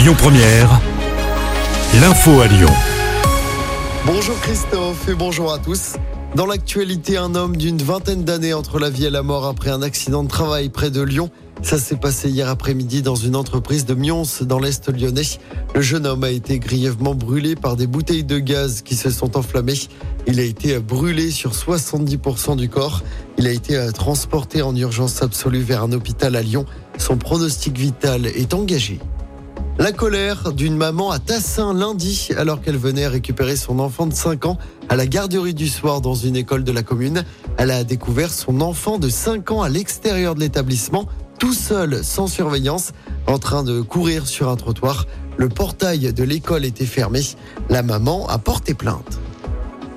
Lyon Première, l'info à Lyon. Bonjour Christophe et bonjour à tous. Dans l'actualité, un homme d'une vingtaine d'années entre la vie et la mort après un accident de travail près de Lyon. Ça s'est passé hier après-midi dans une entreprise de Mions dans l'Est lyonnais. Le jeune homme a été grièvement brûlé par des bouteilles de gaz qui se sont enflammées. Il a été brûlé sur 70% du corps. Il a été transporté en urgence absolue vers un hôpital à Lyon. Son pronostic vital est engagé. La colère d'une maman à Tassin lundi alors qu'elle venait récupérer son enfant de 5 ans à la garderie du soir dans une école de la commune. Elle a découvert son enfant de 5 ans à l'extérieur de l'établissement, tout seul, sans surveillance, en train de courir sur un trottoir. Le portail de l'école était fermé. La maman a porté plainte.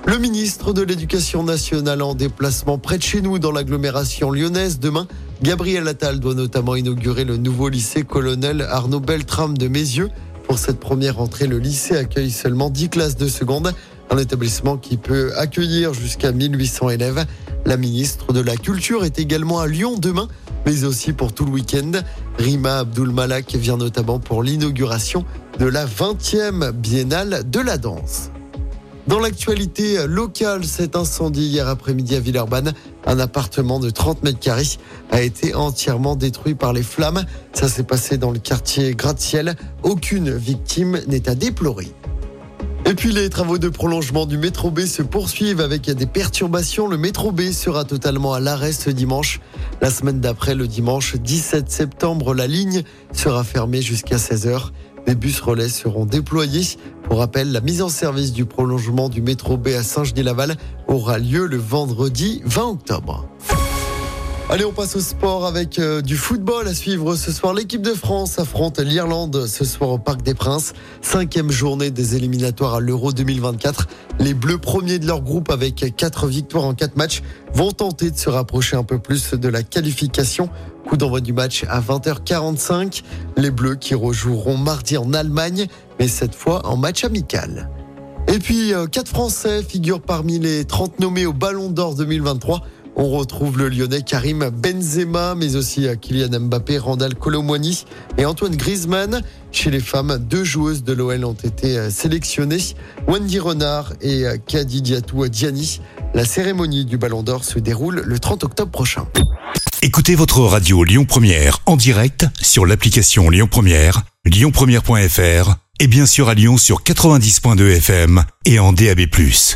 Le ministre de l'Éducation nationale en déplacement près de chez nous dans l'agglomération lyonnaise demain Gabriel Attal doit notamment inaugurer le nouveau lycée colonel Arnaud Beltrame de Mézieux. Pour cette première entrée, le lycée accueille seulement 10 classes de seconde, un établissement qui peut accueillir jusqu'à 1800 élèves. La ministre de la Culture est également à Lyon demain, mais aussi pour tout le week-end. Rima Abdul Malak vient notamment pour l'inauguration de la 20e biennale de la danse. Dans l'actualité locale, cet incendie hier après-midi à Villeurbanne, un appartement de 30 mètres carrés a été entièrement détruit par les flammes. Ça s'est passé dans le quartier Gratte-Ciel. Aucune victime n'est à déplorer. Et puis les travaux de prolongement du métro B se poursuivent avec des perturbations. Le métro B sera totalement à l'arrêt ce dimanche. La semaine d'après, le dimanche 17 septembre, la ligne sera fermée jusqu'à 16h. Des bus relais seront déployés. Pour rappel, la mise en service du prolongement du métro B à Saint-Genis-Laval aura lieu le vendredi 20 octobre. Allez, on passe au sport avec euh, du football à suivre ce soir. L'équipe de France affronte l'Irlande ce soir au Parc des Princes. Cinquième journée des éliminatoires à l'Euro 2024. Les Bleus premiers de leur groupe avec quatre victoires en quatre matchs vont tenter de se rapprocher un peu plus de la qualification. Coup d'envoi du match à 20h45. Les Bleus qui rejoueront mardi en Allemagne, mais cette fois en match amical. Et puis, euh, quatre Français figurent parmi les 30 nommés au Ballon d'Or 2023. On retrouve le Lyonnais Karim Benzema, mais aussi Kylian Mbappé, Randall Colomwani et Antoine Griezmann. Chez les femmes, deux joueuses de l'OL ont été euh, sélectionnées, Wendy Renard et euh, Kadi Diatou Diani. La cérémonie du Ballon d'Or se déroule le 30 octobre prochain. Écoutez votre radio Lyon Première en direct sur l'application Lyon Première, lyonpremière.fr et bien sûr à Lyon sur 90.2 FM et en DAB+.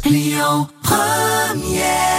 Lyon Première